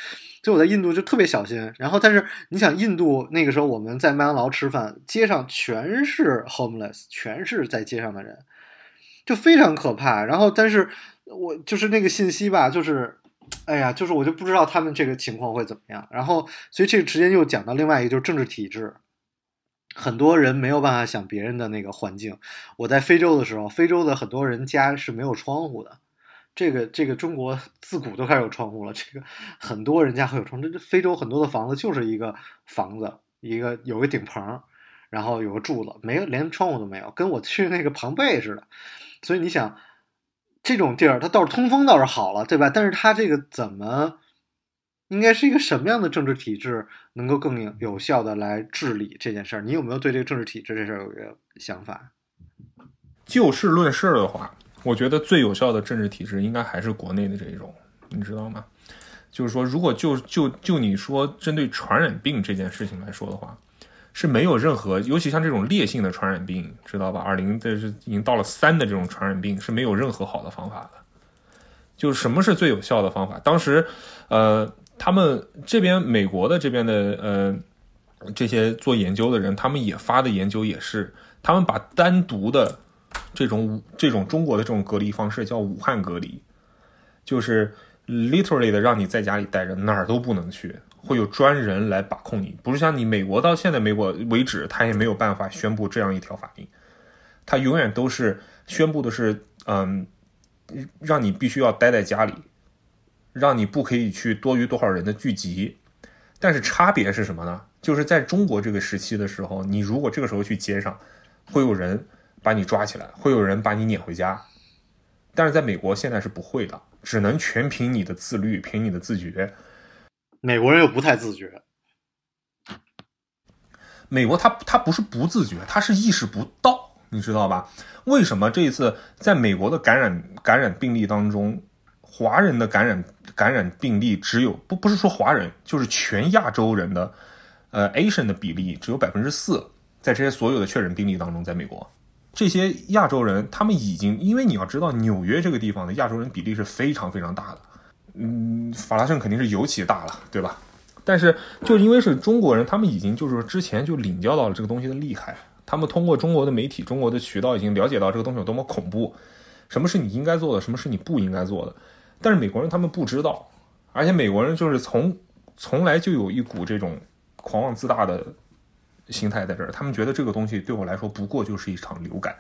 就我在印度就特别小心。然后，但是你想，印度那个时候我们在麦当劳吃饭，街上全是 homeless，全是在街上的人，就非常可怕。然后，但是。我就是那个信息吧，就是，哎呀，就是我就不知道他们这个情况会怎么样。然后，所以这个时间又讲到另外一个，就是政治体制。很多人没有办法想别人的那个环境。我在非洲的时候，非洲的很多人家是没有窗户的。这个这个中国自古都开始有窗户了。这个很多人家会有窗。这非洲很多的房子就是一个房子，一个有个顶棚，然后有个柱子，没有连窗户都没有，跟我去那个庞贝似的。所以你想。这种地儿，它倒是通风倒是好了，对吧？但是它这个怎么，应该是一个什么样的政治体制，能够更有效的来治理这件事儿？你有没有对这个政治体制这事儿有个想法？就事论事的话，我觉得最有效的政治体制应该还是国内的这一种，你知道吗？就是说，如果就就就你说针对传染病这件事情来说的话。是没有任何，尤其像这种烈性的传染病，知道吧？二零这是已经到了三的这种传染病，是没有任何好的方法的。就什么是最有效的方法？当时，呃，他们这边美国的这边的呃这些做研究的人，他们也发的研究也是，他们把单独的这种这种中国的这种隔离方式叫武汉隔离，就是 literally 的让你在家里待着，哪儿都不能去，会有专人来把控你，不是像你美国到现在美国为止，他也没有办法宣布这样一条法令，他永远都是宣布的是嗯，让你必须要待在家里。让你不可以去多于多少人的聚集，但是差别是什么呢？就是在中国这个时期的时候，你如果这个时候去街上，会有人把你抓起来，会有人把你撵回家。但是在美国现在是不会的，只能全凭你的自律，凭你的自觉。美国人又不太自觉。美国他他不是不自觉，他是意识不到，你知道吧？为什么这一次在美国的感染感染病例当中？华人的感染感染病例只有不不是说华人，就是全亚洲人的，呃，Asian 的比例只有百分之四，在这些所有的确诊病例当中，在美国，这些亚洲人他们已经，因为你要知道纽约这个地方的亚洲人比例是非常非常大的，嗯，法拉盛肯定是尤其大了，对吧？但是就因为是中国人，他们已经就是之前就领教到了这个东西的厉害，他们通过中国的媒体、中国的渠道已经了解到这个东西有多么恐怖，什么是你应该做的，什么是你不应该做的。但是美国人他们不知道，而且美国人就是从从来就有一股这种狂妄自大的心态在这儿，他们觉得这个东西对我来说不过就是一场流感，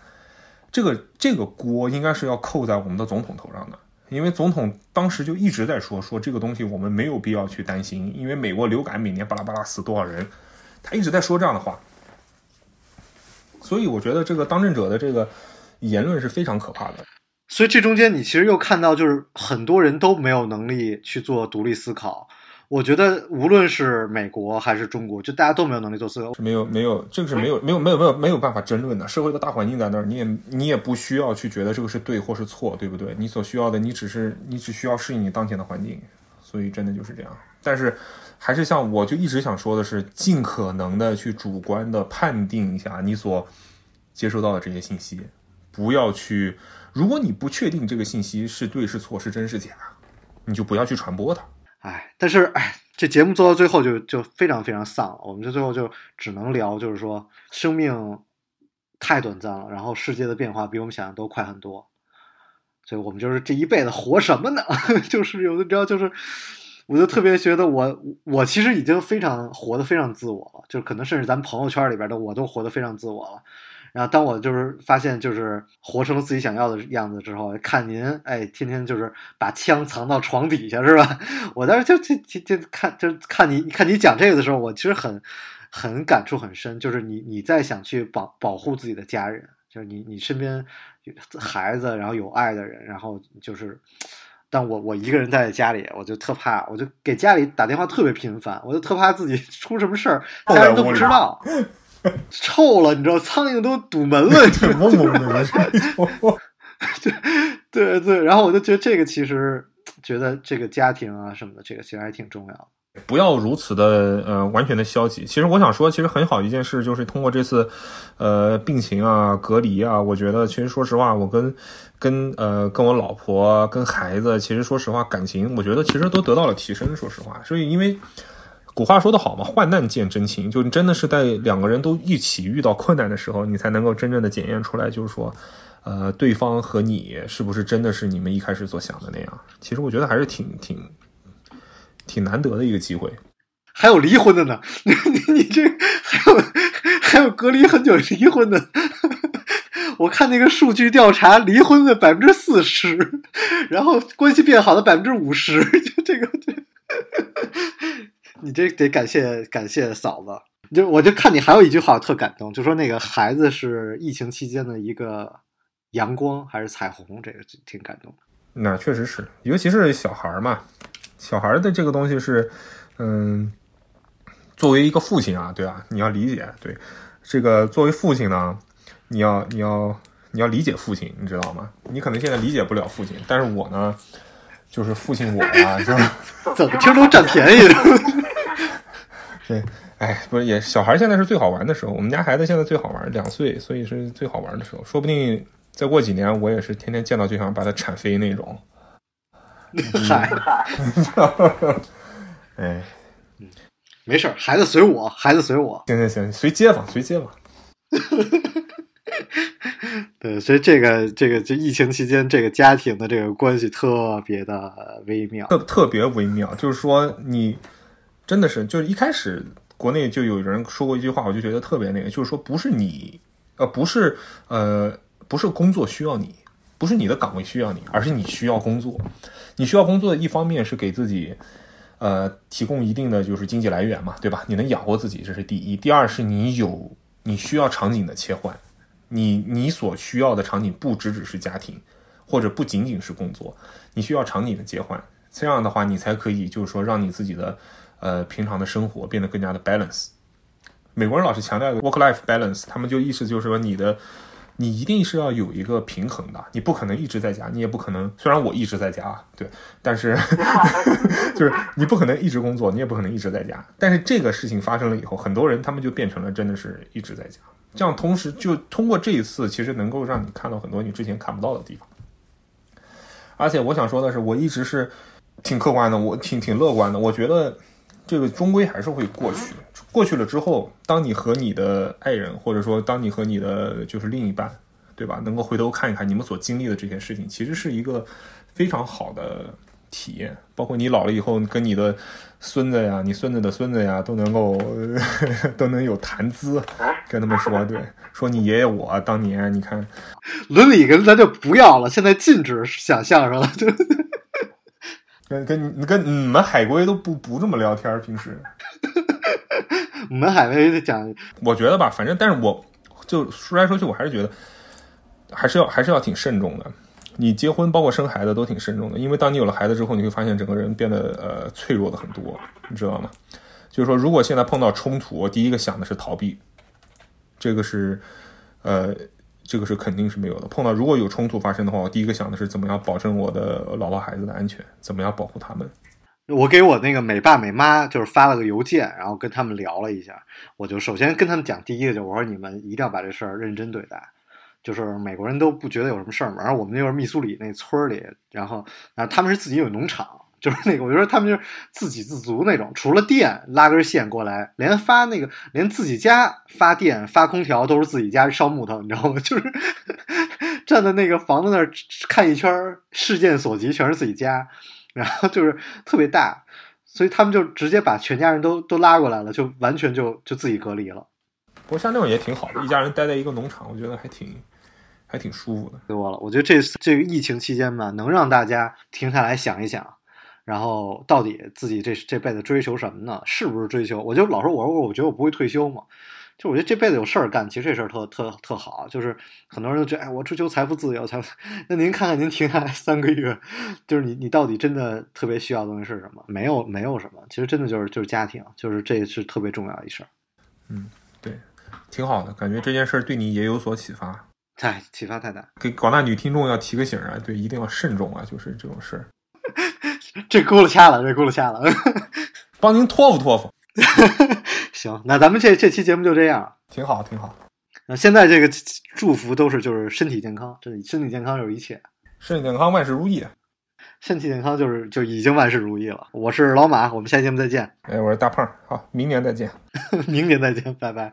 这个这个锅应该是要扣在我们的总统头上的，因为总统当时就一直在说说这个东西我们没有必要去担心，因为美国流感每年巴拉巴拉死多少人，他一直在说这样的话，所以我觉得这个当政者的这个言论是非常可怕的。所以这中间你其实又看到，就是很多人都没有能力去做独立思考。我觉得无论是美国还是中国，就大家都没有能力做自由。没有没有，这个是没有没有没有没有没有办法争论的。社会的大环境在那儿，你也你也不需要去觉得这个是对或是错，对不对？你所需要的，你只是你只需要适应你当前的环境。所以真的就是这样。但是还是像我就一直想说的是，尽可能的去主观的判定一下你所接收到的这些信息，不要去。如果你不确定这个信息是对是错是真是假，你就不要去传播它。哎，但是哎，这节目做到最后就就非常非常丧了。我们就最后就只能聊，就是说生命太短暂了，然后世界的变化比我们想象都快很多。所以我们就是这一辈子活什么呢？就是有的知道，就是我就特别觉得我我其实已经非常活得非常自我了，就可能甚至咱朋友圈里边的我都活得非常自我了。然后当我就是发现就是活成了自己想要的样子之后，看您哎天天就是把枪藏到床底下是吧？我当时就就就就看就看你看你讲这个的时候，我其实很很感触很深，就是你你在想去保保护自己的家人，就是你你身边孩子，然后有爱的人，然后就是，但我我一个人待在家里，我就特怕，我就给家里打电话特别频繁，我就特怕自己出什么事儿，家人都不知道。臭了，你知道，苍蝇都堵门了，嗡嗡的，对对对，然后我就觉得这个其实觉得这个家庭啊什么的，这个其实还挺重要的。不要如此的呃完全的消极。其实我想说，其实很好一件事就是通过这次呃病情啊隔离啊，我觉得其实说实话，我跟跟呃跟我老婆跟孩子，其实说实话感情，我觉得其实都得到了提升。说实话，所以因为。古话说得好嘛，患难见真情，就你真的是在两个人都一起遇到困难的时候，你才能够真正的检验出来，就是说，呃，对方和你是不是真的是你们一开始所想的那样？其实我觉得还是挺挺挺难得的一个机会。还有离婚的呢，你 你这还有还有隔离很久离婚的，我看那个数据调查，离婚的百分之四十，然后关系变好的百分之五十，就 这个这。你这得感谢感谢嫂子，就我就看你还有一句话特感动，就说那个孩子是疫情期间的一个阳光还是彩虹，这个挺感动。那确实是，尤其是小孩嘛，小孩的这个东西是，嗯，作为一个父亲啊，对吧？你要理解，对这个作为父亲呢，你要你要你要理解父亲，你知道吗？你可能现在理解不了父亲，但是我呢，就是父亲我呀，就怎么听都占便宜。对，哎，不是也小孩现在是最好玩的时候。我们家孩子现在最好玩，两岁，所以是最好玩的时候。说不定再过几年，我也是天天见到就想把他铲飞那种。嗨，哎，没事儿，孩子随我，孩子随我。行行行，随街坊，随街坊。对，所以这个这个这疫情期间，这个家庭的这个关系特别的微妙。特特别微妙，就是说你真的是，就是一开始国内就有人说过一句话，我就觉得特别那个，就是说不是你，呃，不是呃，不是工作需要你，不是你的岗位需要你，而是你需要工作。你需要工作的一方面是给自己，呃，提供一定的就是经济来源嘛，对吧？你能养活自己，这是第一。第二是你有你需要场景的切换，你你所需要的场景不只只是家庭，或者不仅仅是工作，你需要场景的切换。这样的话，你才可以就是说让你自己的呃平常的生活变得更加的 balance。美国人老是强调 work-life balance，他们就意思就是说你的你一定是要有一个平衡的，你不可能一直在家，你也不可能虽然我一直在家，对，但是 就是你不可能一直工作，你也不可能一直在家。但是这个事情发生了以后，很多人他们就变成了真的是一直在家。这样同时就通过这一次，其实能够让你看到很多你之前看不到的地方。而且我想说的是，我一直是挺客观的，我挺挺乐观的。我觉得这个终归还是会过去。过去了之后，当你和你的爱人，或者说当你和你的就是另一半，对吧，能够回头看一看你们所经历的这些事情，其实是一个非常好的体验。包括你老了以后，跟你的孙子呀、你孙子的孙子呀，都能够 都能有谈资，跟他们说，对，说你爷爷我当年，你看。伦理跟咱就不要了，现在禁止想相声了。就跟跟你跟你们海归都不不这么聊天儿，平时 我们海威讲，我觉得吧，反正但是我就说来说去，我还是觉得还是要还是要挺慎重的。你结婚包括生孩子都挺慎重的，因为当你有了孩子之后，你会发现整个人变得呃脆弱的很多，你知道吗？就是说，如果现在碰到冲突，我第一个想的是逃避，这个是呃。这个是肯定是没有的。碰到如果有冲突发生的话，我第一个想的是怎么样保证我的老婆孩子的安全，怎么样保护他们。我给我那个美爸美妈就是发了个邮件，然后跟他们聊了一下。我就首先跟他们讲，第一个就是我说你们一定要把这事儿认真对待。就是美国人都不觉得有什么事儿嘛。然后我们那会密苏里那村里，然后然后他们是自己有农场，就是那个我觉得他们就是自给自足那种，除了电拉根线过来，连发那个连自己家发电发空调都是自己家烧木头，你知道吗？就是 站在那个房子那儿看一圈儿，视线所及全是自己家，然后就是特别大，所以他们就直接把全家人都都拉过来了，就完全就就自己隔离了。不过像那种也挺好的，一家人待在一个农场，我觉得还挺还挺舒服的。多了，我觉得这这个疫情期间吧，能让大家停下来想一想。然后到底自己这这辈子追求什么呢？是不是追求？我就老说，我说我觉得我不会退休嘛。就我觉得这辈子有事儿干，其实这事儿特特特好。就是很多人都觉得，哎，我追求财富自由，财富。那您看看，您停下来 三个月，就是你你到底真的特别需要的东西是什么？没有，没有什么。其实真的就是就是家庭，就是这是特别重要的一事儿。嗯，对，挺好的，感觉这件事儿对你也有所启发。太启发太大，给广大女听众要提个醒啊，对，一定要慎重啊，就是这种事儿。这轱辘掐了，这轱辘掐了，帮您托付托付。行，那咱们这这期节目就这样，挺好，挺好。那现在这个祝福都是就是身体健康，这身体健康就是一切，身体健康万事如意。身体健康就是就已经万事如意了。我是老马，我们下期节目再见。哎，我是大胖，好，明年再见。明年再见，拜拜。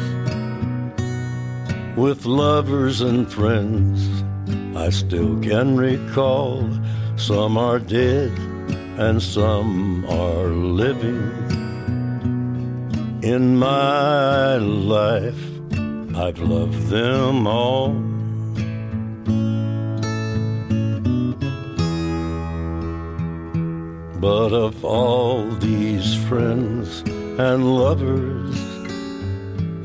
with lovers and friends. I still can recall some are dead and some are living. In my life, I've loved them all. But of all these friends and lovers,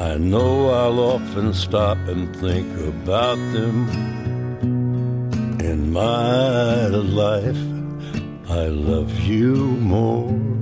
I know I'll often stop and think about them. In my life, I love you more.